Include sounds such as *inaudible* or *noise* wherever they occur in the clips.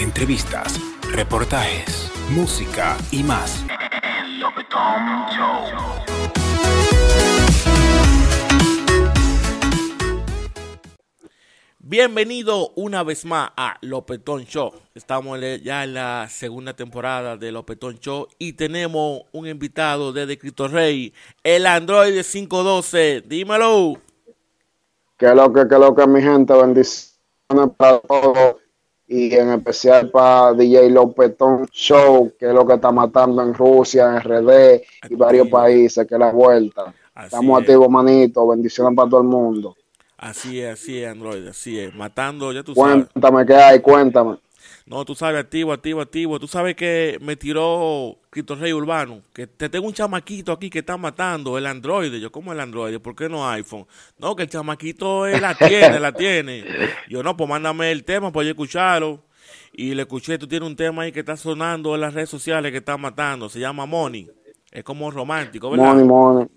entrevistas, reportajes, música y más. Bienvenido una vez más a Lopetón Show. Estamos ya en la segunda temporada de Lopetón Show y tenemos un invitado desde Cristo Rey, el Android 512. Dímelo. Que lo que, que lo que mi gente, bendiciones para todos y en especial para DJ Lopetón Show, que es lo que está matando en Rusia, en RD y varios países, que es la vuelta. Estamos activos, manito. Bendiciones para todo el mundo. Así es, así es, Android, así es. Matando, ya tú sabes. Cuéntame qué hay, cuéntame. No, tú sabes, activo, activo, activo. Tú sabes que me tiró Cristo Rey Urbano, que te tengo un chamaquito aquí que está matando el Android. Yo, ¿cómo el Android? ¿Por qué no iPhone? No, que el chamaquito él la tiene, la tiene. Yo, no, pues mándame el tema para yo escucharlo. Y le escuché, tú tienes un tema ahí que está sonando en las redes sociales que está matando. Se llama Money. Es como romántico, ¿verdad? Money, Money.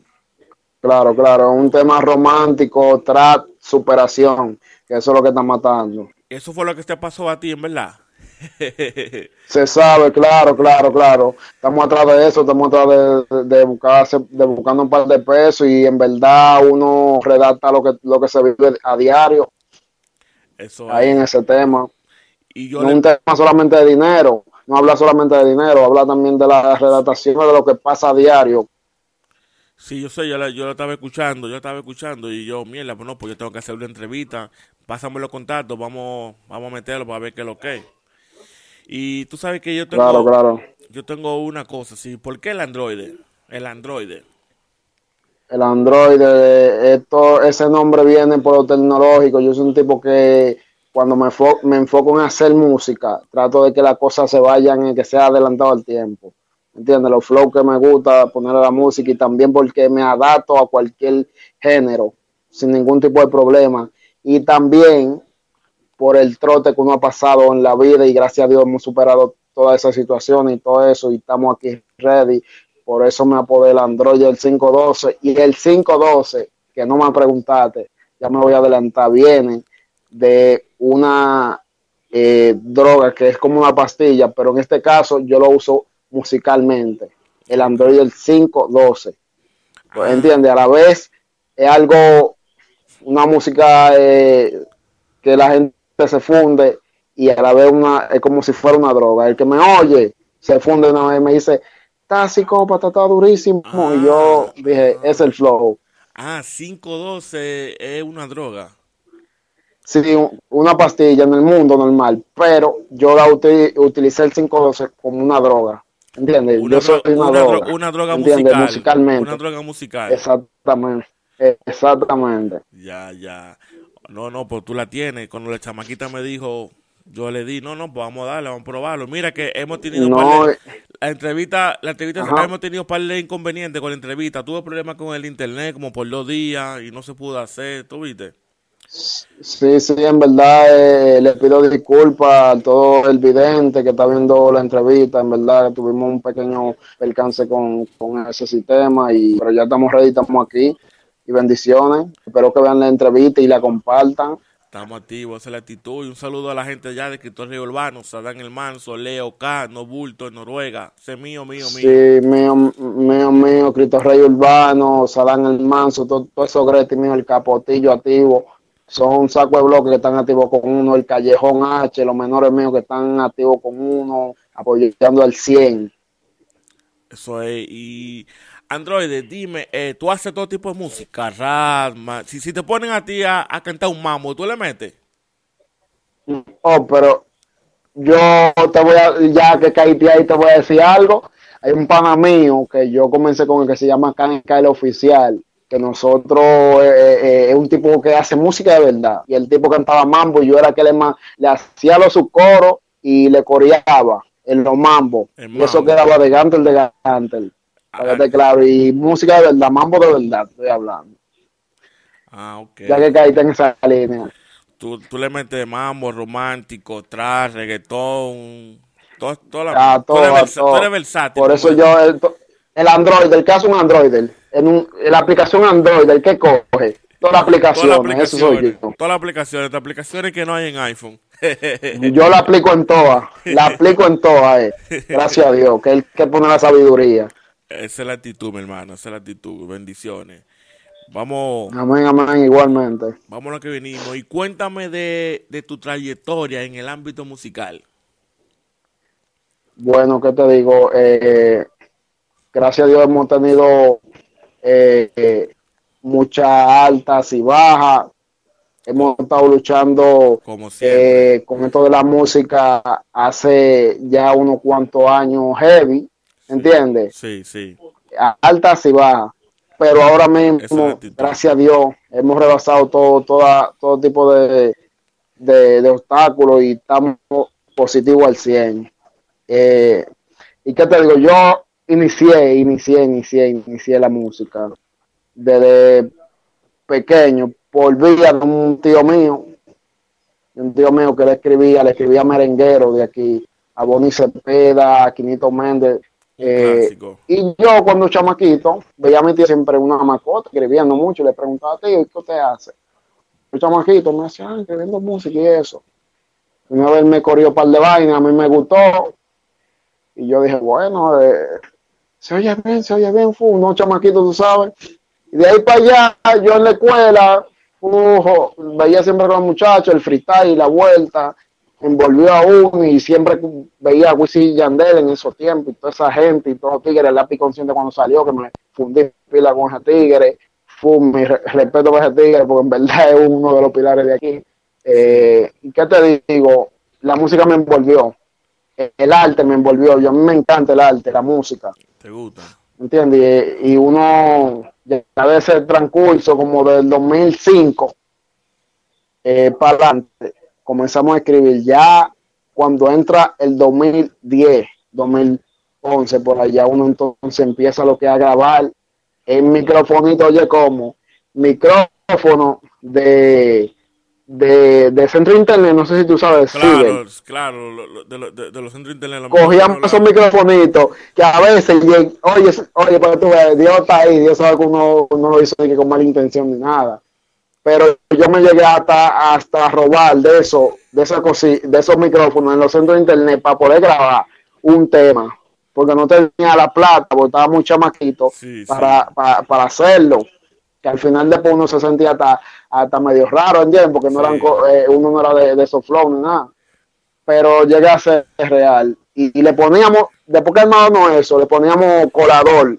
Claro, claro, un tema romántico, trap, superación, que eso es lo que está matando. Eso fue lo que te pasó a ti, en verdad. *laughs* Se sabe, claro, claro, claro. Estamos atrás de eso, estamos atrás de, de, buscarse, de buscando un par de pesos y en verdad uno redacta lo que, lo que se vive a diario. Eso Ahí en ese tema. Y yo no un tema solamente de dinero, no habla solamente de dinero, habla también de la redactación de lo que pasa a diario, Sí, yo sé, yo la, yo estaba escuchando, yo estaba escuchando y yo, mierda, pues no, pues yo tengo que hacer una entrevista, pásame los contactos, vamos, vamos a meterlo para ver qué es lo que es. Y tú sabes que yo tengo, claro, claro. yo tengo una cosa, sí, ¿por qué el Android? El Android. El Android, esto, ese nombre viene por lo tecnológico, yo soy un tipo que cuando me, me enfoco en hacer música, trato de que las cosas se vayan y que sea adelantado al tiempo ¿entiendes? Los flow que me gusta poner a la música y también porque me adapto a cualquier género sin ningún tipo de problema. Y también por el trote que uno ha pasado en la vida y gracias a Dios hemos superado todas esas situaciones y todo eso y estamos aquí ready. Por eso me apodé el Android el 512 y el 512, que no me preguntaste, ya me voy a adelantar, viene de una eh, droga que es como una pastilla, pero en este caso yo lo uso musicalmente. El Android del 512. Pues, ah. ¿Entiendes? A la vez es algo, una música eh, que la gente se funde y a la vez una, es como si fuera una droga. El que me oye se funde una vez y me dice, está psicópata, está durísimo. y yo ah. dije, es el flow. Ah, 512 es una droga. Sí, una pastilla en el mundo normal, pero yo la utilicé el 512 como una droga. ¿Entiendes? Una, Yo soy una, droga. Una droga musical. Musicalmente. Una droga musical. Exactamente. Exactamente. Ya, ya. No, no, pues tú la tienes. Cuando la chamaquita me dijo, yo le di, no, no, pues vamos a darle, vamos a probarlo. Mira que hemos tenido no, eh, la entrevista, la entrevista hemos tenido un par de inconvenientes con la entrevista. Tuve problemas con el internet como por dos días y no se pudo hacer, ¿tú viste? Sí, sí, en verdad eh, le pido disculpas a todo el vidente que está viendo la entrevista. En verdad tuvimos un pequeño percance con, ese sistema, y, pero ya estamos ready, estamos aquí. Y bendiciones. Espero que vean la entrevista y la compartan. Estamos activos, esa es la actitud. Y un saludo a la gente ya de Escritor Río Urbano, Sadán El Manso, Leo K, No Bulto, en Noruega. Ese mío, mío, mío. Sí, mío, mío, mío, Cristo Rey Urbano, Sadán El Manso, todo, todo eso gratis mío, el capotillo activo son saco de bloques que están activos con uno, el Callejón H, los menores míos que están activos con uno, apoyando al 100. Eso es, y Android, dime, eh, tú haces todo tipo de música, rap, si, si te ponen a ti a, cantar un mambo, ¿tú le metes? Oh, pero yo te voy a, ya que caíste ahí, te voy a decir algo. Hay un pana mío que yo comencé con el que se llama Can el Oficial que nosotros eh, eh, eh, es un tipo que hace música de verdad y el tipo cantaba mambo y yo era que le, le hacía los sus coros y le coreaba en los mambo y eso quedaba de Gantel de Gantel que claro y música de verdad mambo de verdad estoy hablando ah ok ya que caíste en esa línea tú, tú le metes mambo romántico tras reggaetón todo, toda la, ah, todo, eres, versátil por eso yo el, el Android el caso un Android en, un, la aplicación Android, el que coge, Todas las aplicaciones, eso soy yo. Todas las aplicaciones, las aplicaciones que no hay en iPhone. *laughs* yo la aplico en todas, la aplico en todas, eh. gracias a Dios, que él que pone la sabiduría. Esa es la actitud, mi hermano, esa es la actitud, bendiciones. Vamos. Amén, amén, igualmente. Vamos a lo que venimos. Y cuéntame de, de tu trayectoria en el ámbito musical. Bueno, ¿qué te digo? Eh, gracias a Dios hemos tenido eh, muchas altas y bajas. Hemos estado luchando eh, con esto de la música hace ya unos cuantos años heavy, ¿entiendes? Sí, sí. Altas y bajas. Pero ahora mismo, gracias a Dios, hemos rebasado todo, toda, todo tipo de, de obstáculos y estamos positivos al 100. Eh, ¿Y qué te digo? Yo inicié, inicié, inicié, inicié la música desde pequeño por vía de un tío mío, un tío mío que le escribía, le escribía merenguero de aquí, a Bonnie Cepeda, a Quinito Méndez. Eh, y yo cuando chamaquito veía a mi tío siempre una mascota, escribiendo mucho, le preguntaba, tío, ¿qué usted hace? El chamaquito me decía, ah, escribiendo música y eso. Una vez me corrió un par de vainas, a mí me gustó, y yo dije, bueno, eh, se oye bien, se oye bien, fue unos chamaquitos, tú sabes. Y de ahí para allá, yo en la escuela, veía siempre con los muchachos, el freestyle, la vuelta, envolvió a uno y siempre veía a Wisin Yandel en esos tiempos y toda esa gente y todos los tigres, el lápiz consciente cuando salió, que me fundí pila con ese tigre, fue mi respeto por ese tigre, porque en verdad es uno de los pilares de aquí. Eh, ¿Y qué te digo? La música me envolvió el arte me envolvió. Yo, a mí me encanta el arte, la música. ¿Te gusta? ¿Entiendes? Y, uno, ya de ese transcurso como del 2005 eh, para adelante, comenzamos a escribir. Ya cuando entra el 2010, 2011, por allá uno entonces empieza lo que a grabar en microfonito, oye, como micrófono de de, de centro de internet, no sé si tú sabes. Claro, claro, de, de, los centros de internet. Cogíamos esos microfonitos que a veces, oye, oye, pero tú ves, Dios está ahí, Dios sabe que uno no lo hizo ni con mala intención ni nada. Pero yo me llegué hasta, hasta robar de eso, de esa de esos micrófonos en los centros de internet para poder grabar un tema. Porque no tenía la plata, porque estaba muy chamaquito para, Para, para hacerlo que al final después uno se sentía hasta, hasta medio raro, ¿entiendes? Porque no eran, eh, uno no era de, de esos flow ni nada. Pero llegué a ser real. Y, le poníamos, después que armábamos eso, le poníamos colador.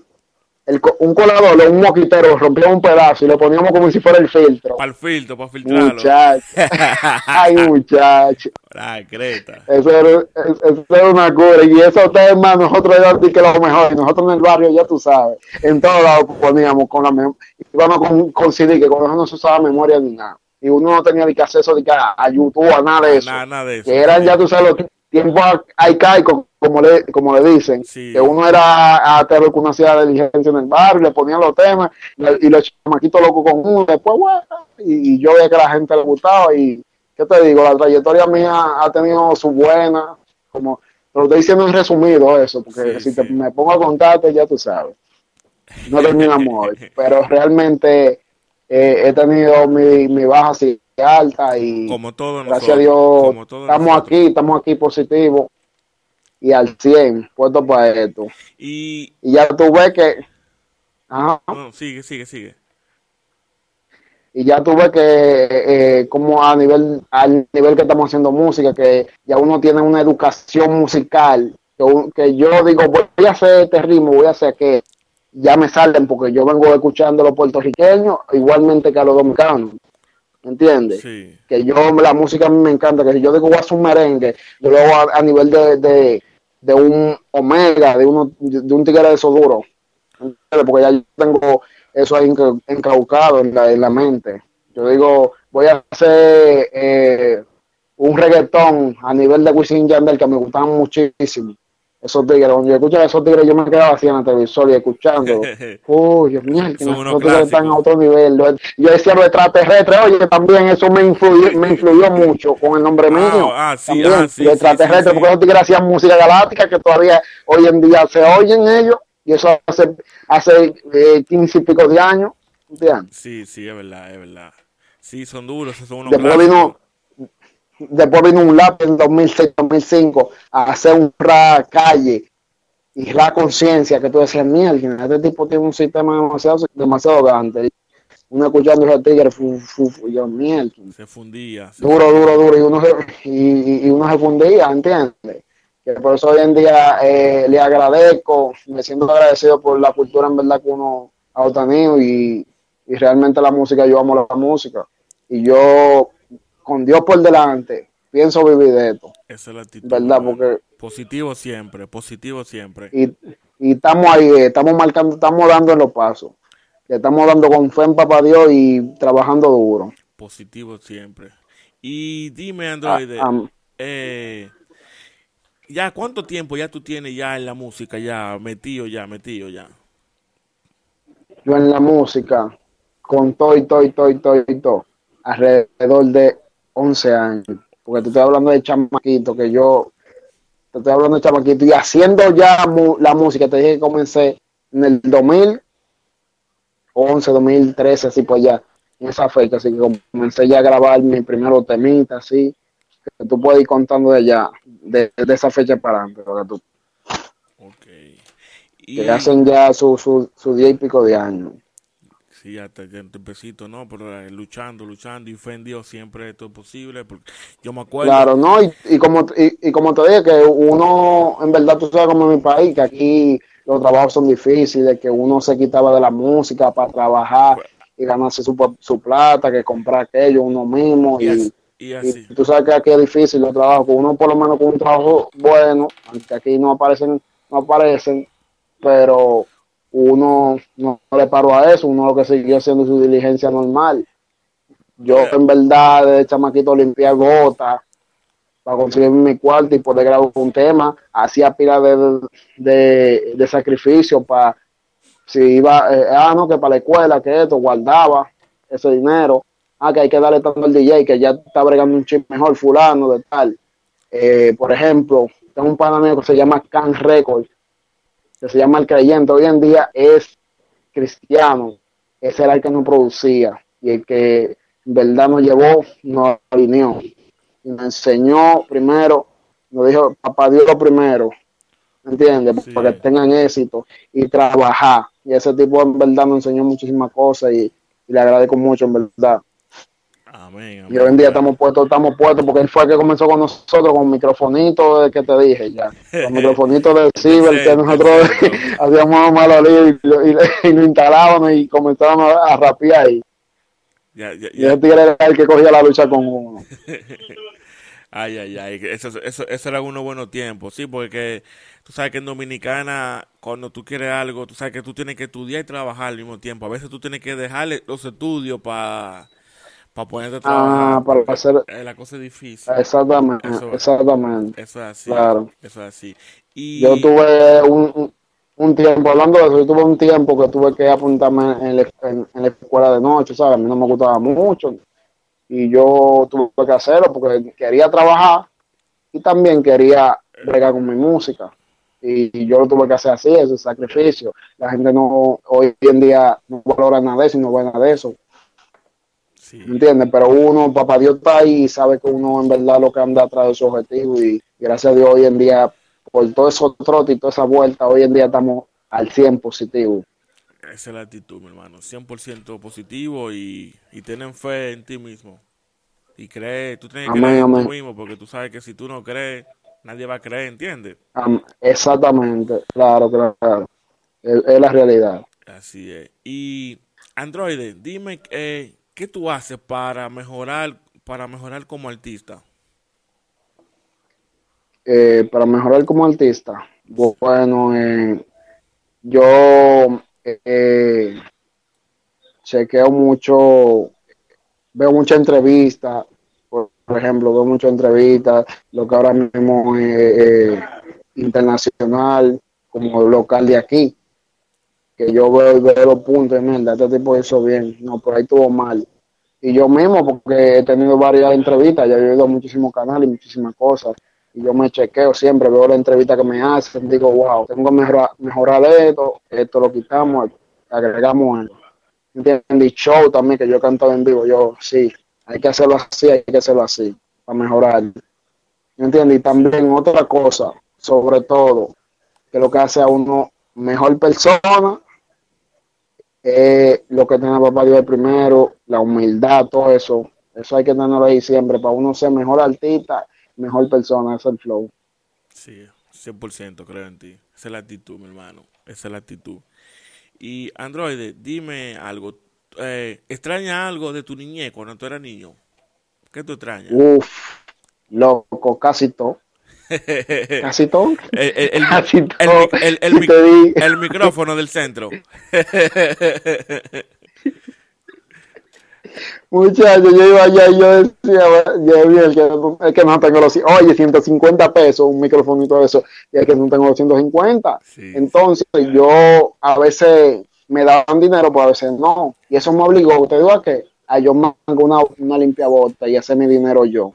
El, un colador un moquitero, rompíamos un pedazo y le poníamos como si fuera el filtro. Para el filtro, para filtrarlo. Muchacho. *laughs* Ay, muchacho. Creta. Eso era, eso era una cura. Y esos temas nosotros era que lo mejor. Y nosotros en el barrio, ya tú sabes, en todos lados poníamos con la íbamos con, con CD, que con eso no se usaba memoria ni nada. Y uno no tenía ni que acceso ni que a, YouTube, a nada de eso. Nada, de eso. Que eran, ya tú sabes, los tiempos arcaicos, como le, como le dicen. Que uno era a tener una ciudad de diligencia en el barrio, le ponían los temas y, los chamaquitos locos con uno. Después, bueno, y, yo veía que la gente le gustaba. Y, ¿qué te digo? La trayectoria mía ha tenido su buena, como. Pero estoy diciendo en resumido eso, porque si te, me pongo a contarte, ya tú sabes no terminamos hoy, *laughs* pero realmente eh, he tenido mi, mi baja así alta y como todo gracias a Dios estamos aquí, estamos aquí positivos y al 100 puesto para esto. Y, ya tú ves que... Ajá. sigue, sigue, sigue. Y ya tú ves que eh, como a nivel, al nivel que estamos haciendo música, que ya uno tiene una educación musical, que, que yo digo, voy a hacer este ritmo, voy a hacer que ya me salen porque yo vengo escuchando a los puertorriqueños igualmente que a los dominicanos. ¿Me entiendes? Que yo, la música a mí me encanta, que si yo digo voy a hacer un merengue, yo lo hago a, nivel de, de, un omega, de, uno, de un tigre de esos duros. Porque ya yo tengo eso ahí encaucado en la, en la mente. Yo digo, voy a hacer eh, un reggaetón a nivel de Wisin Yandel que me gustan muchísimo esos tigres. Cuando yo escucho a esos tigres, yo me quedaba así en el televisor y escuchando. *laughs* Uy, Dios mío, esos tigres están a otro nivel. Yo decía lo extraterrestre, oye, también eso me influyó, me influyó mucho con el nombre ah, mío. Ah, sí, ah, sí, extraterrestre, porque esos tigres hacían música galáctica que todavía hoy en día se oyen ellos, y eso hace, hace eh, 15 y pico de años. ¿entiendes? Sí, sí, es verdad, es verdad. Sí, son duros, son unos Después clásicos. vino, después vino un lápiz en 2006-2005 a hacer un rap calle y rap conciencia que tú decías, mierda, este tipo tiene un sistema demasiado, demasiado grande. Uno escuchando esos tigres, fu, fu, fu, yo, mierda. Se fundía. se duro, fundía. duro, duro, y uno se, y, y- y uno se fundía, ¿entiendes? Que por eso hoy en día eh, le agradezco, me siento agradecido por la cultura en verdad que uno ha obtenido y, y realmente la música, yo amo la música. Y yo, con Dios por delante, pienso vivir de esto, Esa es la actitud. ¿verdad? Porque Positivo siempre, positivo siempre. y, y estamos ahí, eh, estamos marcando, estamos dando en los pasos. Le estamos dando con fe en papá Dios y trabajando duro. Positivo siempre. Y dime, Ah, Android, am- eh, ya cuánto tiempo ya tú tienes ya en la música, ya metido, ya metido, ya. yo en la música, con todo y todo y todo y todo y todo, alrededor de 11 años. Porque te estoy hablando de chamaquito, que yo, te estoy hablando de chamaquito, y haciendo ya mu- la música, te dije que comencé en el 2011, 2013, así pues ya, en esa fecha, así que comencé ya a grabar mi primero temita, así, que tú puedes ir contando de allá, de, de esa fecha para adelante, porque tú, Ok. Y, que hacen ya su, su, su día y pico de años. Sí, hasta ya empecito, ¿no? Pero eh, luchando, luchando y fe en Dios siempre esto es posible. Porque yo me acuerdo. Claro, no, y, y como y, y como te dije, que uno, en verdad, tú sabes como en mi país, que aquí los trabajos son difíciles, que uno se quitaba de la música para trabajar y ganarse su, su plata, que comprar aquello uno mismo. Y Y, así. Y así. y tú sabes que aquí es difícil los trabajos, que uno por lo menos con un trabajo bueno, aunque aquí no aparecen, no aparecen, pero uno no, le paró a eso, uno lo que siguió haciendo su diligencia normal. Yo Yeah. en verdad de chamaquito limpié gotas para conseguir mi cuarto y poder grabar un tema, hacía pila de, de, de sacrificio para si iba, eh, ah no, que para la escuela, que esto, guardaba ese dinero, ah que hay que darle tanto al DJ, que ya está bregando un chip mejor fulano de tal. Eh, por ejemplo, tengo un pana mío que se llama Can Records, que se llama El Creyente, hoy en día es cristiano, ese era el que nos producía y el que en verdad nos llevó, nos alineó y nos enseñó primero, nos dijo, papá Dios lo primero, ¿entiendes? Sí. Para que tengan éxito y trabajar. Y ese tipo en verdad nos enseñó muchísimas cosas y, y le agradezco mucho, en verdad. Amén. Y hoy en día amén. estamos puestos, estamos puestos, porque él fue el que comenzó con nosotros con microfonito de que te dije ya. Con *laughs* microfonito de Ciber que nosotros *laughs* hacíamos malo lío y, y, y lo instalábamos y comenzábamos a rapear y, Ya, ya, y ese tigre era el que cogía la lucha con uno. *laughs* Ay, ay, ay. Eso, eso, eso era unos buenos tiempos, sí, porque tú sabes que en Dominicana, cuando tú quieres algo, tú sabes que tú tienes que estudiar y trabajar al mismo tiempo. A veces tú tienes que dejarle los estudios para ponerte a trabajar. Ah, para hacer, Eh, la cosa es difícil. exactamente, Eso- exactamente. Eso es así. Claro. Eso es así. Y Yo tuve un, un- tiempo, hablando de eso, yo tuve un tiempo que tuve que apuntarme en la, en- en la escuela de noche, ¿sabes? A mí no me gustaba mucho. Y yo tuve que hacerlo porque quería trabajar y también quería bregar con mi música. Y, y yo lo tuve que hacer así, ese sacrificio. La gente no, hoy en día no valora nada de eso y no ve nada de eso. Sí. ¿me ¿entiendes? Pero uno, papá Dios está ahí y sabe que uno en verdad lo que anda atrás de su objetivo y gracias a Dios hoy en día, por todo eso trote y toda esa vuelta, hoy en día estamos al 100 positivo. Esa es la actitud, mi hermano. 100% positivo y, y tener fe en ti mismo. Y creer, tú tienes que Amén, creer en ti mismo porque tú sabes que si tú no crees, nadie va a creer, ¿entiendes? Am- exactamente, claro, claro, claro. Es, es la realidad. Así es. Y Android, dime eh, qué tú haces para mejorar, para mejorar como artista. Eh, para mejorar como artista, bueno, eh, yo eh, chequeo mucho, veo muchas entrevistas, por, por ejemplo, veo muchas entrevistas, lo que ahora mismo es eh, internacional, como local de aquí, que yo veo, veo los puntos, y mierda, este tipo hizo bien, no, por ahí estuvo mal. Y yo mismo, porque he tenido varias entrevistas, ya he oído muchísimos canales y muchísimas cosas, y yo me chequeo siempre, veo la entrevista que me hacen, digo, wow, tengo que mejorar, mejorar esto, esto lo quitamos, agregamos algo. ¿entiendes? Y show también, que yo he cantado en vivo, yo, sí, hay que hacerlo así, hay que hacerlo así, para mejorar. ¿Entiendes? Y también otra cosa, sobre todo, que lo que hace a uno mejor persona, eh, lo que tiene papá Dios primero, la humildad, todo eso, eso hay que tenerlo ahí siempre, para uno ser mejor artista, mejor persona, ese es el flow. Sí, 100% creo en ti. Esa es la actitud, mi hermano. Esa es la actitud. Y Android, dime algo. Eh, ¿Extraña algo de tu niñez cuando tú eras niño? ¿Qué tú extrañas? Uf, loco, casi todo. Casi todo. *laughs* El, el, Casi el- todo. el- el *laughs* mic- el micrófono del centro. *laughs* Muchachos, yo iba allá y yo decía, yo vi el que, que no tengo los, oye, 150 pesos, un micrófono y todo eso, y el que no tengo los 150. Sí. Entonces, yo a veces me daban dinero, pero a veces no. Y eso me obligó, ¿te digo a qué? A yo me hago una, una limpia bota y hacer mi dinero yo.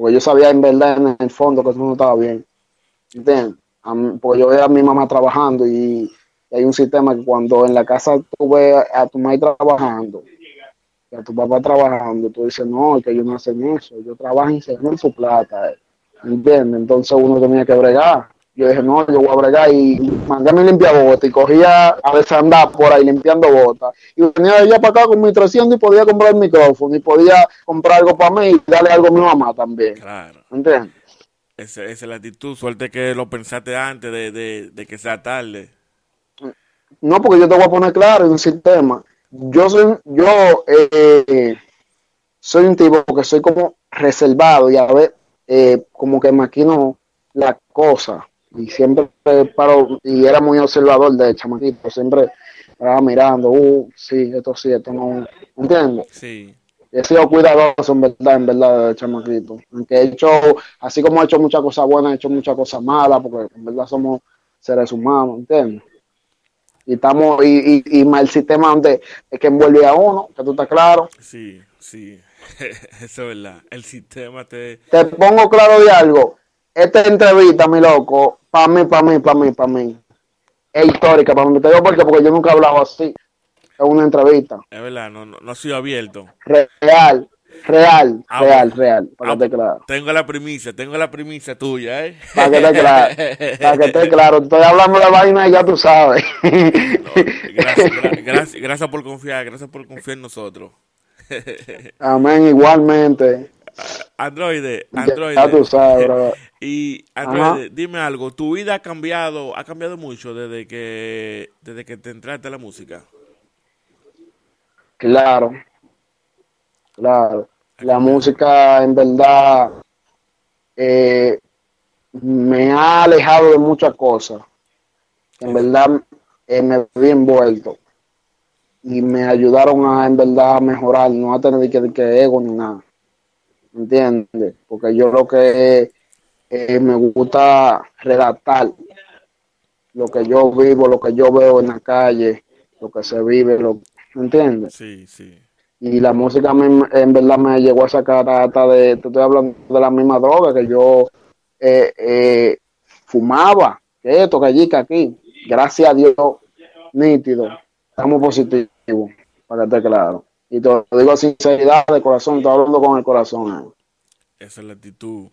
Porque yo sabía en verdad, en el fondo, que eso no estaba bien. ¿Entiendes? Porque yo veía a mi mamá trabajando y, hay un sistema que cuando en la casa tú ves a tu madre trabajando, a tu papá trabajando, tú dices, no, que ellos no hacen eso, ellos trabajan y se ganan su plata, eh". ¿entiendes? Entonces uno tenía que bregar. Yo dije, no, yo voy a bregar y mandé mi limpia bota y cogía a veces andar por ahí limpiando botas. Y venía de allá para acá con mi 300 y podía comprar el micrófono y podía comprar algo para mí y darle algo a mi mamá también. Claro. ¿Entiendes? Esa, esa es la actitud. Suerte que lo pensaste antes de, de, de que sea tarde. No, porque yo te voy a poner claro en un sistema. Yo soy, yo eh, soy un tipo que soy como reservado y a ver, eh, como que maquino la cosa y siempre paro y era muy observador de chamaquito, siempre estaba mirando, uh, sí, esto sí, esto no, ¿entiendes? Sí. He sido cuidadoso en verdad, en verdad, de chamaquito. Aunque he hecho, así como he hecho muchas cosas buenas, he hecho muchas cosas malas, porque en verdad somos seres humanos, ¿entiendes? Y estamos, y, y, y el sistema donde es que envuelve a uno, que tú estás claro. Sí, sí. *laughs* Eso es verdad. El sistema te... Te pongo claro de algo. Esta entrevista, mi loco, para mí, para mí, para mí, para mí, es histórica, para mí. Te digo porque, porque yo nunca he hablado así. Es una entrevista. Es verdad, no, no, no ha sido abierto. Real, real, Ah, real, real, para Ah, que esté claro. Tengo la primicia, tengo la primicia tuya, ¿eh? Para que esté claro, para que esté claro. Estoy hablando de vaina y ya tú sabes. *laughs* Gracias, gra- gracias, gracias por confiar, gracias por confiar en nosotros. *laughs* Amén, igualmente. Androide, Ya, Androide. ya tú sabes, bro. Y Androide, dime algo, ¿tu vida ha cambiado, ha cambiado mucho desde que desde que te entraste a la música? Claro, claro. La música, en verdad, eh, me ha alejado de muchas cosas. En verdad, eh, me vi envuelto. Y me ayudaron a, en verdad, a mejorar, no a tener que, que ego ni nada. ¿Entiendes? Porque yo lo que eh, me gusta redactar lo que yo vivo, lo que yo veo en la calle, lo que se vive, lo, ¿entiendes? Sí, sí. Y la música me- en verdad me llegó a sacar hasta de, te estoy hablando de la misma droga que yo eh, eh, fumaba, que esto, que allí, que aquí. Gracias a Dios, nítido, estamos positivos, para que esté claro. Y te lo digo sin sinceridad, de corazón, estoy hablando con el corazón. Esa es la actitud.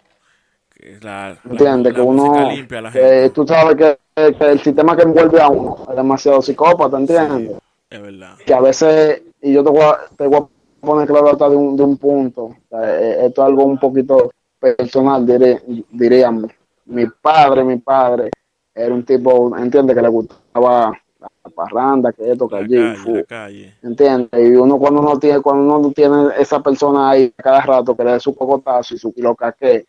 La, ¿Entiendes? Que uno, limpia que tú sabes que, que el sistema que envuelve a uno es demasiado psicópata, ¿entiendes? Es verdad. que a veces, y yo te voy a, te voy a poner claro hasta de un, de un punto, o sea, eh, esto es algo un poquito personal, diré- diríamos. Mi padre, mi padre, era un tipo, entiende, que le gustaba la parranda, que esto, que La allí, calle, fu, la calle. ¿entiendes? Y uno cuando uno tiene, cuando uno no tiene esa persona ahí cada rato que le dé su cocotazo y su y lo caque,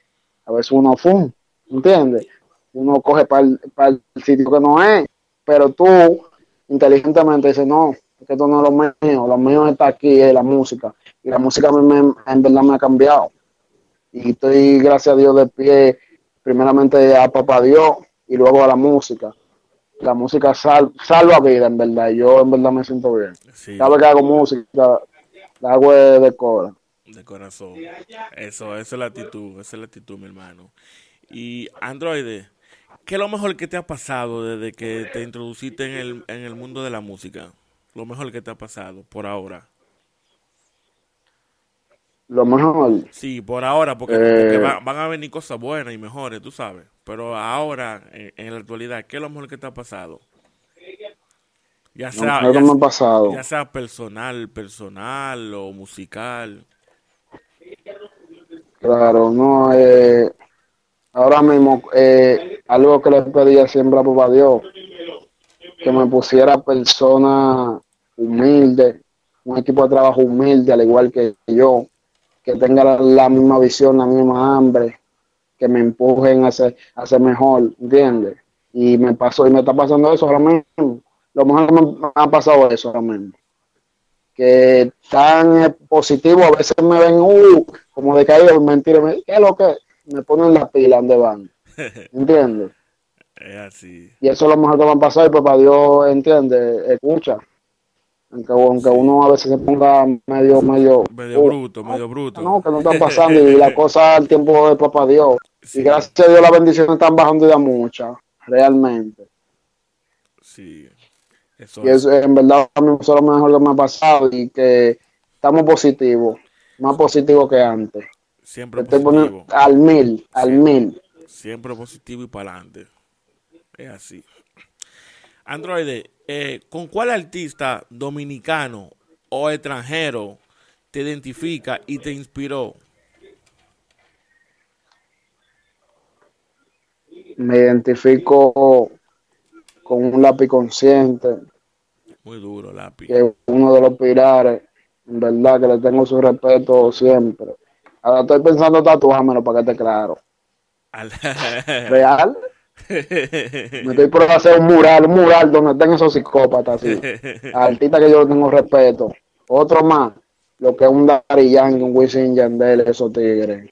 a veces uno fum, ¿entiendes? Uno coge para el, el sitio que no es, pero tú inteligentemente dices, no, que esto no es lo mío, lo mío está aquí, es la música. Y la música mí me- en verdad me ha cambiado. Y estoy, gracias a Dios, de pie, primeramente a papá Dios y luego a la música. La música sal- salva vida, en verdad. Yo en verdad me siento bien. Sí, Cada vez que hago música, la hago de, de cora. De corazón. Eso, esa es la actitud, esa es la actitud, mi hermano. Y Androide, ¿qué es lo mejor que te ha pasado desde que te introduciste en el, en el mundo de la música? lo mejor que te ha pasado por ahora? Lo mejor. Sí, por ahora, porque, Eh. porque va- van a venir cosas buenas y mejores, tú sabes. Pero ahora, en, en la actualidad, ¿qué es lo mejor que te ha pasado? Ya sea, ya, me ha pasado. ya sea personal, personal o musical. Claro, no, eh, ahora mismo, eh, algo que le pedía siempre a papá Dios, que me pusiera persona humilde, un equipo de trabajo humilde, al igual que yo, que tenga la, misma visión, la misma hambre, que me empujen a ser, a ser mejor, ¿entiendes? Y me pasó, y me está pasando eso ahora mismo. Lo mejor me ha pasado eso ahora mismo que tan positivo, a veces me ven, uh, como decaído, mentira, me, ¿qué es lo que? Me ponen la pila donde van, *laughs* ¿entiendes? Es así. Y eso es lo mejor que me ha pasado y pues para Dios, ¿entiende? Escucha. Aunque, aunque uno a veces se ponga medio, medio... Medio uh, bruto, medio bruto. No, que no están pasando y la *laughs* cosa al tiempo de papá Dios. Sí. Y gracias a Dios las bendiciones están bajando ya muchas, realmente. Sí. Eso Y eso, en verdad, lo mejor que me ha pasado y que estamos positivos, más positivos que antes. siempre Estoy positivo. al mil, al mil. Siempre positivo y para adelante. Es así. Androide, eh, ¿con cuál artista dominicano o extranjero te identifica y te inspiró? Me identifico con un lápiz consciente, Muy duro, lápiz. que es uno de los pilares, en verdad que le tengo su respeto siempre. Ahora estoy pensando tatuármelo para que esté claro. Al- *laughs* ¿Real? Me estoy por hacer un mural, un mural donde estén esos psicópatas, así. *laughs* Artistas que yo tengo respeto. Otro más, lo que es un Daddy Yankee, un Wisin Yandel, esos tigres.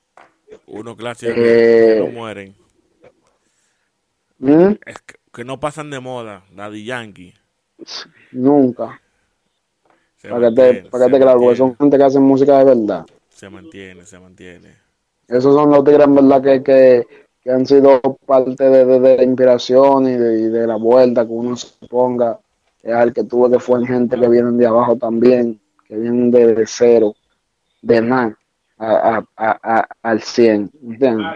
Uno clásico Eh. que no mueren. ¿Mm? Es que, no pasan de moda. Daddy Yankee. Nunca. Se Para que te, para que se te claro, porque son gente que hacen música de verdad. Se mantiene, se mantiene. Esos son los tigres en verdad que, que, que han sido parte de, de- de la inspiración y de, y de la vuelta que uno se ponga. Es al que tuve que fue gente que vienen de abajo también, que vienen de, cero, de nada, a, a, a, a- al 100, ¿entiendes?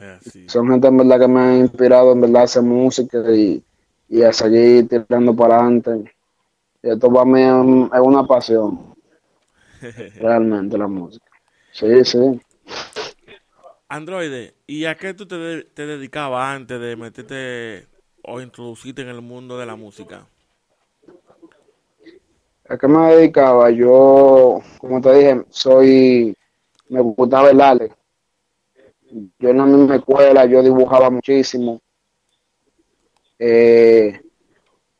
Así. Son gente en verdad que me han inspirado en verdad a hacer música y, y a seguir tirando para adelante. Y esto para mí es, una pasión, *laughs* realmente la música. Sí, sí. Androide, ¿y a qué tú te, de- te dedicabas antes de meterte o introducirte en el mundo de la música? ¿A qué me dedicaba? Yo, como te dije, soy, me gustaba el arte. Yo en la misma escuela, yo dibujaba muchísimo. Eh,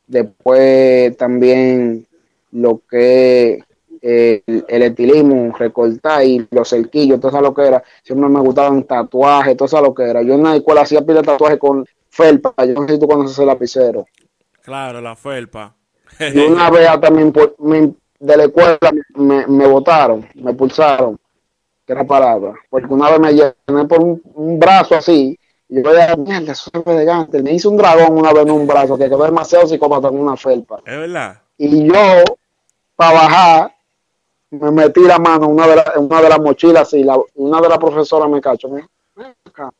después también lo que eh, el, el estilismo, recortar y los cerquillos, todo eso lo que era. Siempre me gustaban tatuajes, todo eso lo que era. Yo en la escuela hacía pila de tatuajes con felpa. Yo no sé si tú conoces el lapicero. Claro, la felpa. Y una vez hasta me, impu- me- de la escuela me, me votaron, me pulsaron, que era palabra, porque una vez me llené por un, un brazo así, y yo veía, mierda, eso es elegante. Me hice un dragón una vez en un brazo que quedó demasiado psicópata en una felpa. ¿Es verdad? Y yo, para bajar, me metí la mano en una de, la- una de las mochilas y la, una de las profesoras me cachó. Me dijo, acá,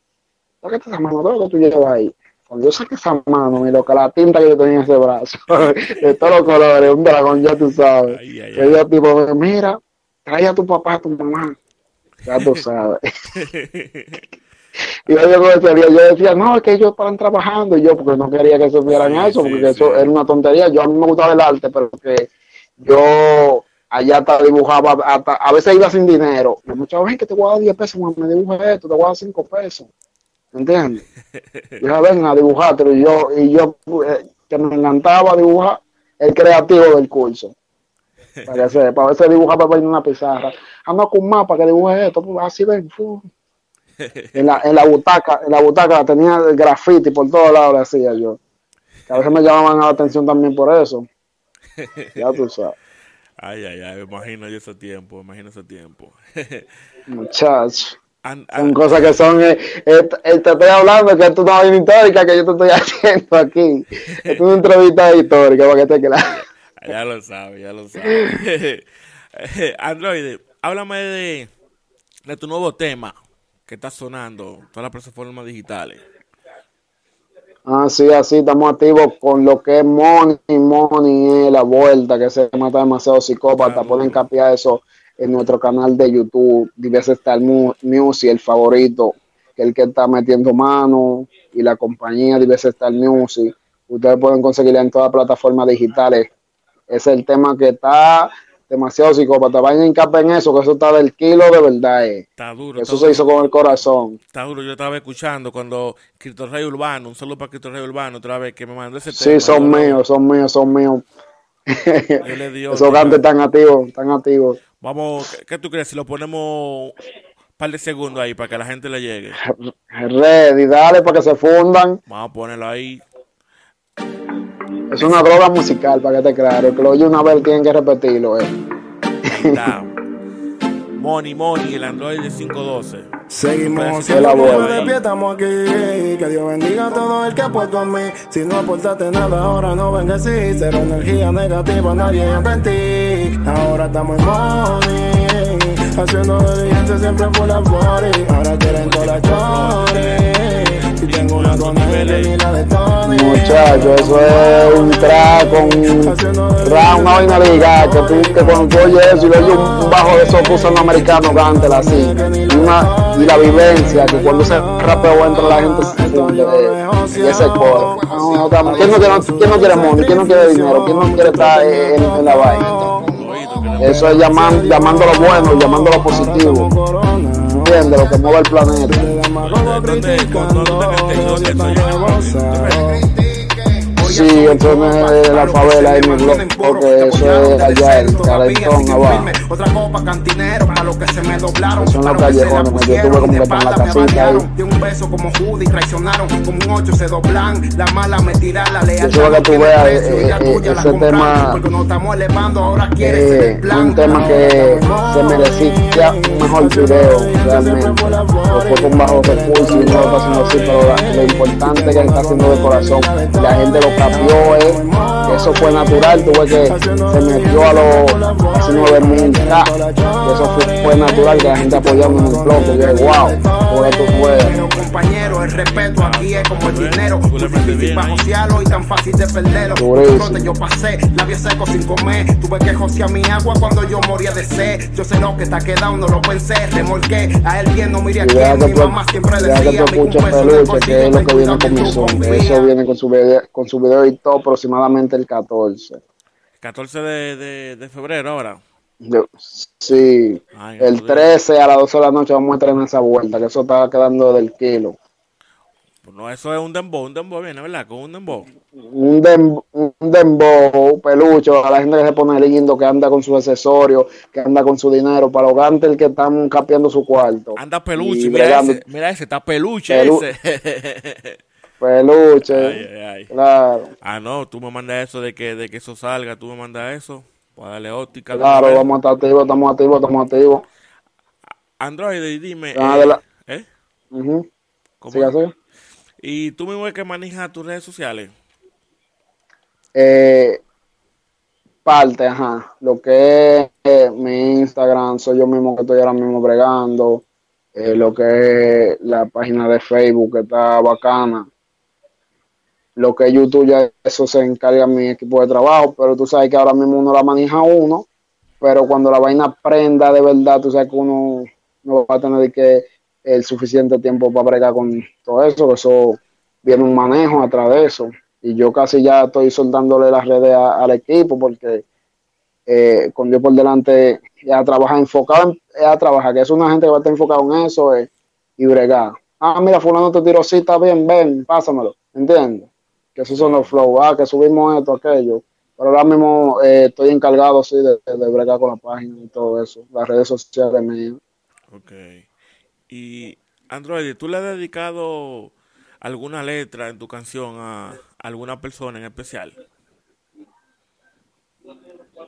sácate esa mano, ¿qué es lo que tú llevas ahí? Cuando yo saqué esa mano, y lo que la tinta que yo tenía en ese brazo, *laughs* de todos los colores, un dragón, ya tú sabes. Ay, ay, ay. yo tipo, mira, trae a tu papá, a tu mamá. Ya tú *laughs* sabes. *laughs* Y yo, decía, yo decía, no, es que ellos estaban trabajando y yo, porque no quería que supieran Sí, eso, sí, porque eso sí. era una tontería. Yo a mí me gustaba el arte, pero que yo allá hasta dibujaba, hasta, a veces iba sin dinero. Y muchas veces que te voy a dar 10 pesos, mamá, me dibuje esto, te voy a dar 5 pesos. ¿Entiendes? Y yo, ven a dibujártelo. Y yo, y yo eh, que me encantaba dibujar el creativo del curso. Para que sepa, a veces dibujaba en una pizarra. Anda con un mapa que dibuje esto, pues, así ven. En la, en la butaca, en la butaca tenía el graffiti por todos lados, le hacía yo. Que a veces me llamaban la atención también por eso. Ya tú sabes. Ay, ay, ay, imagino yo ese tiempo, imagino ese tiempo. Muchachos. An- Son an- cosas que son, eh, eh, eh, te estoy hablando que esto es una histórica que yo te estoy *laughs* haciendo aquí. Esto es una entrevista histórica para que te claro. Ya lo sabe, ya lo sabe. *laughs* Android, háblame de, de tu nuevo tema que está sonando todas las plataformas digitales. Ah, sí, así estamos activos con lo que es Money, Money, la vuelta, que se mata demasiado psicópata. Claro. Pueden capiar eso en nuestro canal de YouTube, Diverse Star Mu- Music, el favorito, que el que está metiendo mano, y la compañía Diverse Star Music. Ustedes pueden conseguirla en todas las plataformas digitales. Es el tema que está demasiado psicópata. Vayan a hincapié en eso, que eso está del kilo de verdad. eh. Está duro. Eso está se hizo con el corazón. Está duro, yo estaba escuchando cuando Cristo Rey Urbano, un saludo para Cristo Rey Urbano otra vez, que me mandó ese tema. Sí, son míos, son míos, son míos. yo le di *laughs* Esos cantes están activos, están activos. Vamos, ¿qué, qué tú crees si lo ponemos un par de segundos ahí para que la gente le llegue? Ready, dale para que se fundan. Vamos a ponerlo ahí. Es una droga musical, para que te claro. El que lo oye una vez tienen que repetirlo. Eh. Money, Money, el Android de 512. Seguimos Es la como de pie, estamos aquí. Que Dios bendiga a todo el que ha puesto a mí. Si no aportaste nada, ahora no venga así. Cero energía negativa, nadie entra en ti. Ahora estamos en money. Haciendo diligencia siempre por la body. Ahora quieren todas las de. Muchachos, eso es un track con ra, una vaina liga. Que tú, que cuando tú oyes eso y oyes un, un bajo de esos que usan los americanos, cántela así. Y, una, y la vivencia, que cuando ese rapeo entra la gente se funde. eh, y ese coro. No, no, ¿Quién no quiere, quién no quiere money? ¿Quién no quiere dinero? ¿Quién no quiere estar en, en la vaina? Eso es llamando, llamando lo bueno, llamando lo positivo. ¿Entiendes? Lo que mueve el planeta. ¿Dónde- cuando no tenga el texto, eso ya- Sí, entonces de la favela y mi blog, porque eso es allá el calentón abajo. Otra copa cantinero para los que se me doblaron. Son los callejones, yo tuve como que en la casita. De un beso como Judy traicionaron. Como un ocho se doblan. La mala me tira la lealtad. Quiero que tú veas, eh, eh, ese tema, Eh, un tema que se merecía un mejor video realmente. Después con bajo recursos y no lo está haciendo así, pero lo importante que está haciendo de corazón, la gente lo capió, eh, que eso fue natural, tú ves que se metió a los 19 mil y eso fue, fue natural que la gente apoyando en el blog, que yo dije, wow, por esto fue. El respeto aquí es como el dinero. y tan fácil de perderlo. Yo pasé, labios secos sin comer. Tuve que josear mi agua cuando yo moría de sed. Yo sé lo que está quedado, no lo pensé. Remolqué a él bien, no miré a que Mi mamá siempre deja que decía: tú escuches peluche, que es lo que viene con que mi son. Eso viene con su con su y todo aproximadamente el 14. 14 de, de, de febrero ahora. Yo- sí, Ay, el joder. 13 a las 12 de la noche vamos a estrenar esa vuelta, que eso está quedando del kilo. Pues no, eso es un dembow, un dembow viene, ¿verdad? Con un dembow. Un, dem, un dembow, pelucho, a la gente que se pone lindo, que anda con su accesorio, que anda con su dinero, para los gantes que están capeando su cuarto. Anda peluche, mira ese, mira ese, está peluche Pelu- ese. *laughs* Peluche, Ay, ay, ay. claro. Ah, no, tú me mandas eso de que, de que eso salga, tú me mandas eso. Para darle óptica. Claro, vamos a estar activos, estamos activos, estamos activos. Android, dime. Ah, eh, de la- ¿eh? Ujú. ¿Cómo. Y tú mismo es que manejas tus redes sociales. Eh, parte, ajá. Lo que es eh, mi Instagram, soy yo mismo que estoy ahora mismo bregando. Eh, lo que es la página de Facebook, que está bacana. Lo que es YouTube, ya eso se encarga mi equipo de trabajo, pero tú sabes que ahora mismo uno la maneja uno, pero cuando la vaina prenda de verdad, tú sabes que uno no va a tener que el suficiente tiempo para bregar con todo eso, eso viene un manejo atrás de eso. Y yo casi ya estoy soltándole las redes al equipo porque eh, con Dios por delante ya trabaja enfocado en, es a trabajar, que es una gente que va a estar enfocado en eso eh, y bregar. Ah, mira, fulano te tiró, sí, está bien, ven, pásamelo, ¿entiendes? Que esos son los flow, ah, que subimos esto, aquello. Pero ahora mismo eh, estoy encargado, sí, de, de bregar con la página y todo eso, las redes sociales mías. Ok. Y Android, ¿tú le has dedicado alguna letra en tu canción a alguna persona en especial?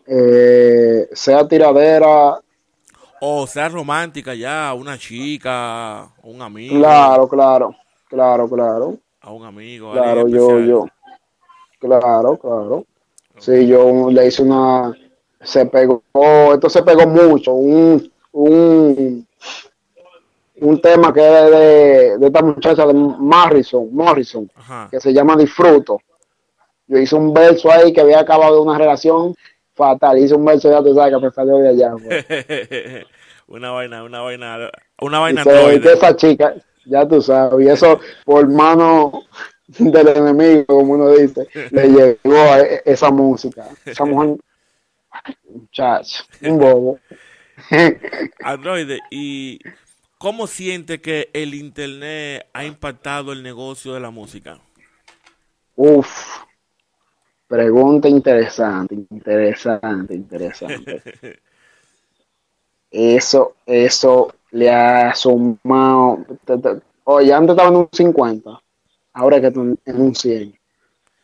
Eh, sea tiradera, O sea romántica ya, una chica, un amigo. claro, claro, claro, claro, A un amigo. claro, yo, yo, claro, claro. Sí, yo le hice una, se pegó, esto se pegó mucho, un, un, un tema que es de, de esta muchacha de Morrison, Morrison, Ajá. que se llama Disfruto. Yo hice un verso ahí que había acabado de una relación fatal, hice un verso, ya tú sabes que me salió de allá. pues. *laughs* una vaina, una vaina, una Y vaina se que androide. esa chica, ya tú sabes, y eso por mano del enemigo, como uno dice, le llegó a e- esa música. Esa mujer, muchacho, un bobo. *laughs* Androide, ¿y cómo siente que el internet ha impactado el negocio de la música? Uf, pregunta interesante, interesante, interesante. *laughs* Eso, eso le ha sumado. Oye, antes estaba en un 50, ahora que está en un 100.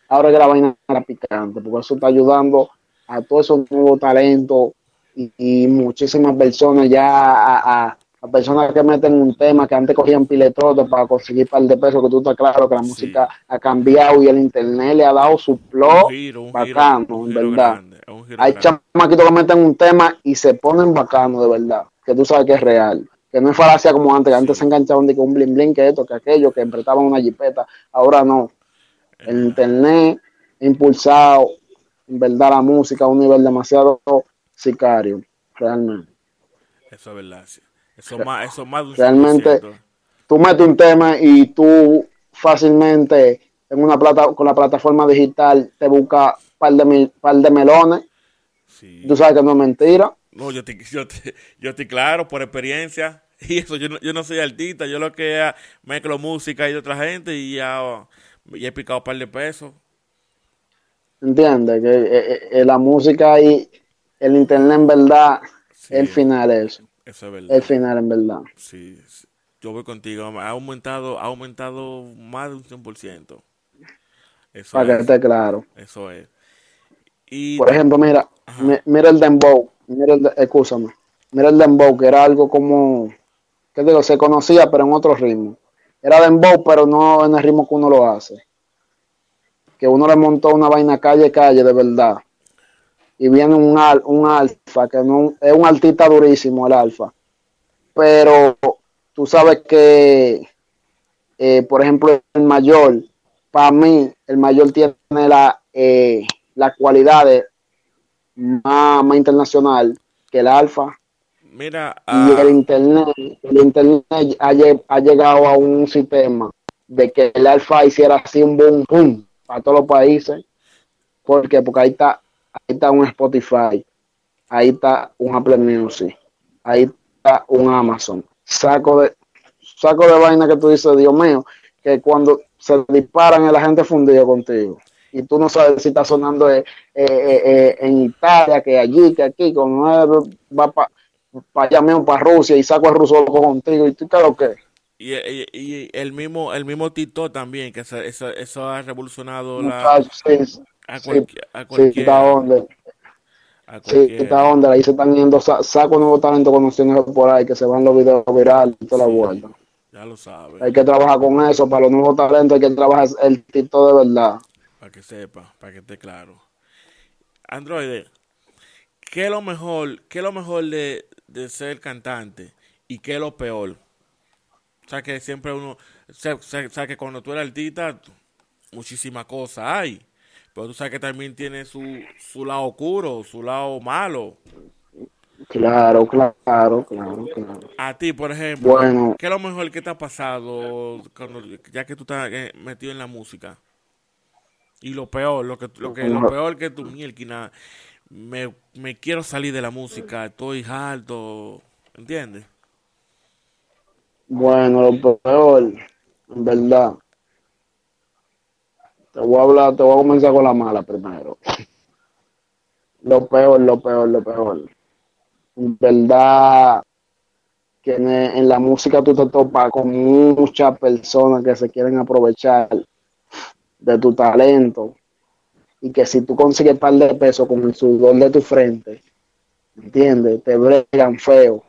Ahora que la vaina era picante, porque eso está ayudando a todos esos nuevos talentos y, y muchísimas personas ya a, a- a personas que meten un tema que antes cogían piletrotes para conseguir par de pesos, que tú estás claro que la Sí. música ha cambiado y el internet le ha dado su giro, giro, bacano, en verdad. grande, Hay grande. chamaquitos que meten un tema y se ponen bacano de verdad, que tú sabes que es real, que no es falacia como antes, que antes se enganchaban de que un blin blin, que esto, que aquello, que emprestaban una jipeta, ahora no. El internet ha impulsado, en verdad, la música a un nivel demasiado sicario, realmente. Eso es verdad. Eso más, eso más Realmente- 100%. Tú metes un tema y tú fácilmente en una plata, con la plataforma digital te busca par de, mil- par de melones, Sí. tú sabes que no es mentira. No, yo estoy, yo, estoy, yo estoy claro por experiencia. *laughs* Y eso, yo no, yo no soy artista. Yo lo que ah, mezclo música y otra gente y ya, ya he picado un par de pesos. ¿Entiendes? Que eh, eh, la música y el internet en verdad, Sí, el final es eso. Eso es verdad. El final en verdad. Sí, sí. yo voy contigo. Ha aumentado, ha aumentado más de un 100%. Eso Para que es. esté claro. Eso es. Y Por ejemplo, mira, Ajá. mira el dembow, mira el, escúchame, mira el dembow, que era algo como, ¿qué digo? Se conocía, pero en otro ritmo. Era dembow, pero no en el ritmo que uno lo hace. Que uno le montó una vaina calle, calle, de verdad. Y viene un, al, un alfa, que no es un artista durísimo, el alfa. Pero tú sabes que, eh, por ejemplo, el mayor, para mí, el mayor tiene la, eh, las cualidades más, más internacional que el alfa. Mira, y ah, el internet el internet ha, ha llegado a un sistema de que el alfa hiciera así un boom boom para todos los países. ¿por qué? porque ahí está ahí está un Spotify ahí está un Apple Music ahí está un Amazon. Saco de saco de vaina que tú dices Dios mío que cuando se disparan la gente fundido contigo y tú no sabes si está sonando eh, eh, eh, en Italia, que allí, que aquí, con va para allá mismo, para Rusia, y saco el ruso loco contigo, y tú, ¿qué lo que? y, y- y el mismo el mismo TikTok también, que eso, eso, eso ha revolucionado la, sí, a, sí, cualquier, a sí, cualquiera. está onda, a sí, cualquiera. está onda, ahí se están yendo, sa- saco nuevos talentos conociendo por ahí, que se van los videos virales y toda la Sí. vuelta. Ya lo sabes, Hay que trabajar con eso, para los nuevos talentos hay que trabajar el TikTok de verdad. Para que sepa, para que esté claro. Android, ¿qué es lo mejor, qué es lo mejor de, de ser cantante y qué es lo peor? O sea, que siempre uno, o sea, que cuando tú eres artista, muchísimas cosas hay, pero tú sabes que también tiene su, su lado oscuro, su lado malo. Claro, claro, claro, claro. A ti, por ejemplo, Bueno. ¿qué es lo mejor que te ha pasado cuando, ya que tú estás eh, metido en la música? Y lo peor, lo que, lo que, lo peor que tu mielquina, me, me quiero salir de la música, estoy harto, ¿entiendes? Bueno, lo peor, en verdad. Te voy a hablar, te voy a comenzar con la mala primero. Lo peor, lo peor, lo peor. En verdad, que en, en la música tú te topas con muchas personas que se quieren aprovechar de tu talento y que si tú consigues un par de pesos con el sudor de tu frente, ¿entiendes? Te bregan feo.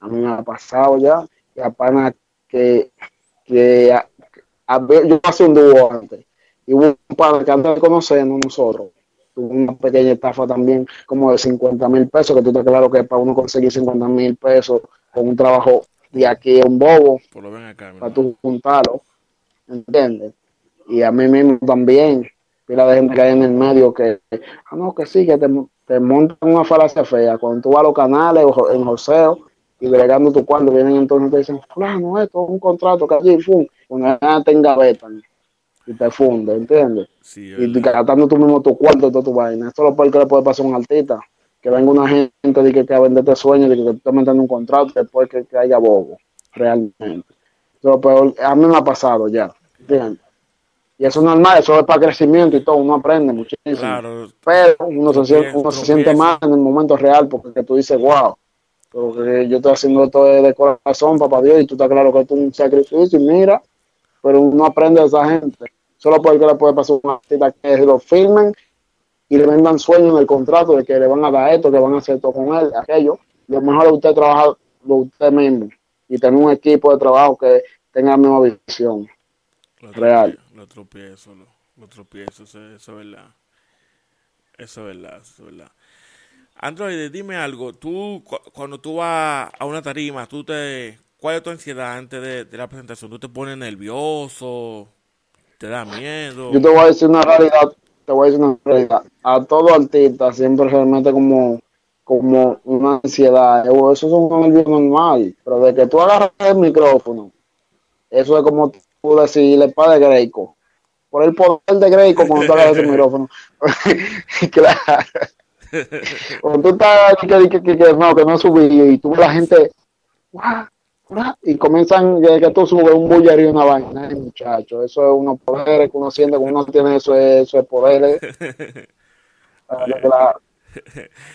A mí me ha pasado ya y a pana que, que a- a ver, yo hacía un dúo antes y hubo un pana que antes de conocernos nosotros tuve una pequeña estafa también como de 50 mil pesos, que tú te claro que para uno conseguir 50 mil pesos con un trabajo de aquí a un bobo, Por lo ven acá. mi para tú juntarlo, ¿entiendes? Y a mí mismo también, pila de gente que hay en el medio que, ah, no, que sí, que te, te montan una falacia fea. Cuando tú vas a los canales o en joseo y bregando tu cuarto, vienen entonces y te dicen, fulano, esto es un contrato que allí, fum, una vez te engavetan y te funde, ¿entiendes? Sí, Y ¿verdad? gastando tú mismo tu cuarto y toda tu vaina. Esto es lo peor que le puede pasar a un artista. Que venga una gente de que, que a venderte sueños, de que te esté metiendo un contrato, después que, que haya bobo, realmente. Eso es lo peor. A mí me ha pasado ya, ¿entiendes? Y eso es normal, eso es para crecimiento y todo, uno aprende muchísimo. Claro, Pero uno se, siente, uno se siente más en el momento real porque que tú dices, wow, porque yo estoy haciendo esto de, corazón, papá Dios, y tú estás claro que esto es un sacrificio, y mira, pero uno aprende de esa gente. Solo porque le puede pasar una artista que lo firmen y le vendan sueños en el contrato de que le van a dar esto, que van a hacer esto con él, aquello. Lo mejor es usted trabajar de usted mismo y tener un equipo de trabajo que tenga la misma visión. Lo Real. Lo tropiezo, lo, lo tropiezo, eso, eso es verdad. Eso es verdad, eso es verdad. Android, dime algo. Tú, cu- cuando tú vas a una tarima, tú te, ¿cuál es tu ansiedad antes de, de la presentación? ¿Tú te pones nervioso? ¿Te da miedo? Yo te voy a decir una realidad, te voy a decir una realidad. A todo artista siempre realmente como, como una ansiedad. Eso es un nervio normal, pero de que tú agarras el micrófono, eso es como tú decirle padre de Greco. Por el poder de Greco cuando tú el *laughs* micrófono. *laughs* claro. Cuando tú estás que, que, que, que no, que no subí y tú ves la gente y comienzan desde que tú subes un bullerío y una vaina, Ay, muchacho, eso es unos poderes que uno siente que uno tiene eso es, eso es poderes. La *laughs* que la-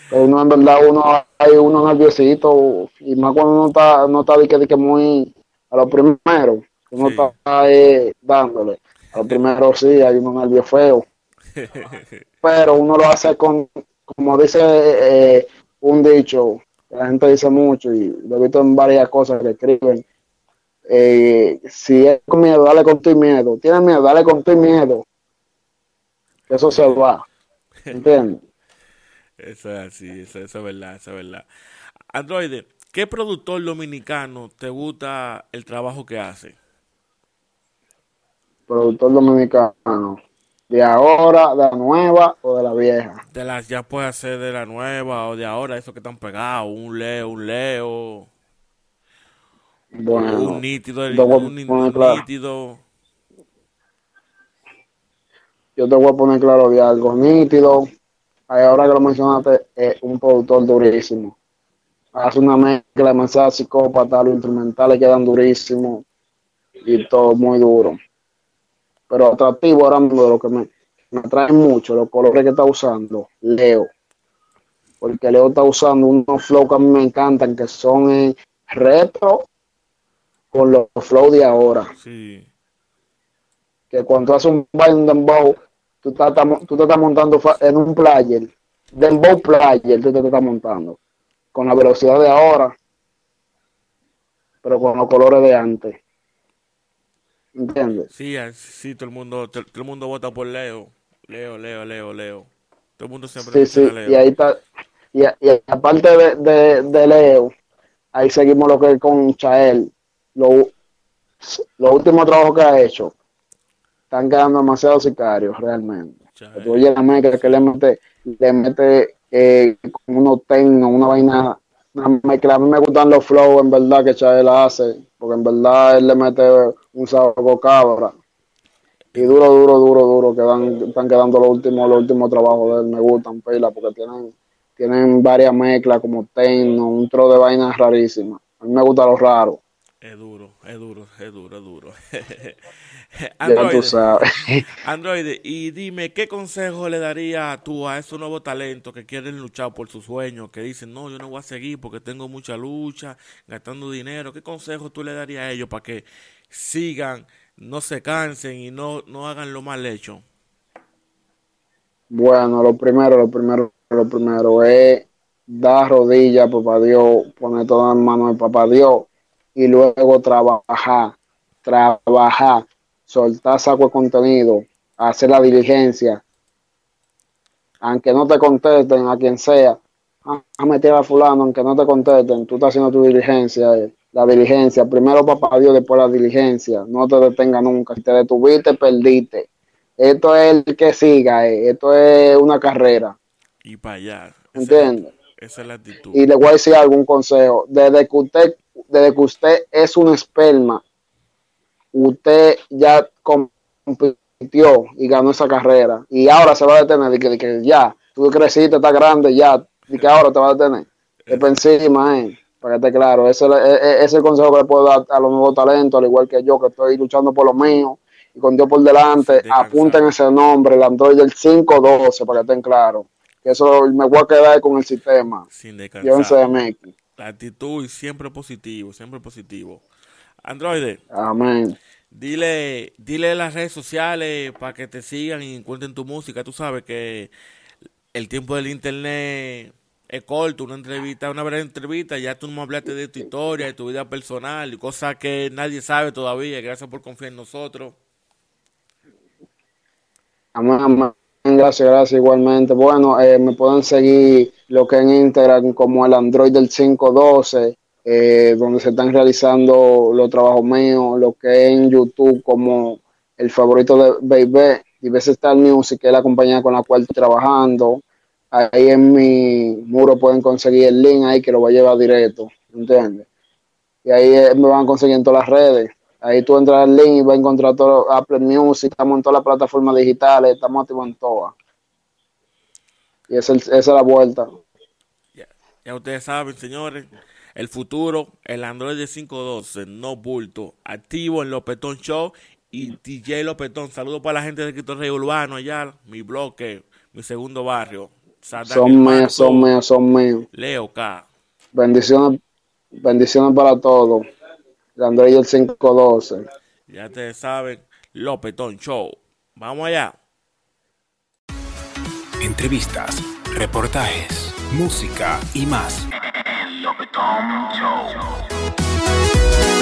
que uno en verdad uno hay uno nerviosito y más cuando uno está no está de que, de que muy a lo primero uno Sí. está eh, dándole a lo primero sí hay unos nervios feos *laughs* pero uno lo hace con, como dice eh, un dicho, que la gente dice mucho y lo he visto en varias cosas que escriben. eh, si es con miedo, dale con tu miedo. Tienes miedo, dale con tu miedo. Eso se va. ¿Entiendes? *laughs* Eso es así, eso, eso es verdad, eso es verdad. Android, ¿qué productor dominicano te gusta el trabajo que hace? Productor dominicano. De ahora, de la nueva o de la vieja. De las ya puede ser de la nueva o de ahora, eso que están pegados, un Leo, un Leo, Bueno, un nítido, un, claro. nítido. yo te voy a poner claro de algo nítido. Ahora que lo mencionaste, es un productor durísimo. Hace una mezcla de mensajes psicópatas, los instrumentales quedan durísimos y todo muy duro. Pero atractivo ahora mismo de lo que me, me atrae mucho, los colores que está usando, Leo. Porque Leo está usando unos flows que a mí me encantan, que son eh, retro con los flows de ahora Sí, que cuando haces un baile dembow, tú, estás- estás- tú te estás montando en un player, dembow player, tú te estás montando, con la velocidad de ahora, pero con los colores de antes. ¿Entiendes? sí, ah, sí, todo el mundo, todo, todo el mundo vota por Leo. Leo, Leo, Leo, Leo. Todo el mundo siempre Sí, sí, Leo. y ahí está, y, y aparte de, de, de Leo, ahí seguimos lo que es con Chael, lo- los últimos trabajos que ha hecho, están quedando demasiado sicarios realmente. Chael. Tú oyes la mezcla que le mete, le mete eh, con unos tecnos, una vaina, mezcla. A mí me gustan los flows, en verdad, que Chael hace, porque en verdad él le mete un sabor cabra. Y duro, duro, duro, duro, quedan, están quedando los últimos, los últimos trabajos de él, me gustan, pila, porque tienen, tienen varias mezclas como tecno, un tro de vainas rarísimas. A mí me gusta lo raro, Es duro, es duro, es duro, es duro. *laughs* *laughs* ya Android, tú sabes. *laughs* Android, y dime, ¿qué consejo le daría tú a esos nuevos talentos que quieren luchar por sus sueños, que dicen, no, yo no voy a seguir porque tengo mucha lucha, gastando dinero? ¿Qué consejo tú le darías a ellos para que sigan, no se cansen y no, no hagan lo mal hecho? Bueno, lo primero, lo primero, lo primero es dar rodillas, papá Dios, poner todo en manos de papá Dios y luego trabajar, trabajar, soltar saco de contenido, hacer la diligencia aunque no te contesten, a quien sea, a meter a fulano, aunque no te contesten, tú estás haciendo tu diligencia, eh, la diligencia, primero papá Dios, después la diligencia, no te detenga nunca, si te detuviste, perdiste. Esto es el que siga, eh, esto es una carrera. Y para allá. ¿Entiendes? Esa es la actitud. Y le voy a decir algún consejo. Desde que usted, desde que usted es un esperma, usted ya compitió y ganó esa carrera. Y ahora se va a detener. Y que, que ya, tú creciste, estás grande, ya. Y que ahora te va a detener. Es para encima, eh. Para que esté claro. Ese es el consejo que le puedo dar a los nuevos talentos, al igual que yo, que estoy luchando por lo mío. Y con Dios por delante, apunten ese nombre, el Android del 512, para que estén claros. Que eso me voy a quedar con el sistema. Sin descansar. La actitud siempre positivo, siempre positivo. Android. Amén. Dile, dile las redes sociales para que te sigan y encuentren tu música. Tú sabes que el tiempo del internet es corto, una entrevista, una breve entrevista, ya tú no me hablaste de tu historia, de tu vida personal y cosas que nadie sabe todavía. Gracias por confiar en nosotros. Amén, amén. Gracias, gracias igualmente. Bueno, eh, me pueden seguir lo que en Instagram como el Android del 512, eh, donde se están realizando los trabajos míos, lo que en YouTube como el favorito de Baby y veces está Music, que es la compañía con la cual estoy trabajando. Ahí en mi muro pueden conseguir el link ahí que lo va a llevar directo, ¿entiendes? Y ahí eh, me van en todas las redes. Ahí tú entras al link y vas a encontrar todo Apple Music, estamos en todas las plataformas digitales, estamos activos en todas. Y esa es, esa es la vuelta. Ya ustedes saben, señores, el futuro, el Android de 512, no bulto, activo en Lopetón Show y DJ Lopetón. Saludos para la gente de Cristo Rey Urbano allá, mi bloque, mi segundo barrio. son míos, son míos, son míos. Leo K. Bendiciones, bendiciones para todos. El Android del 512. Ya ustedes saben, Lopetón Show. Vamos allá. Entrevistas, reportajes, música y más. Dom Joe.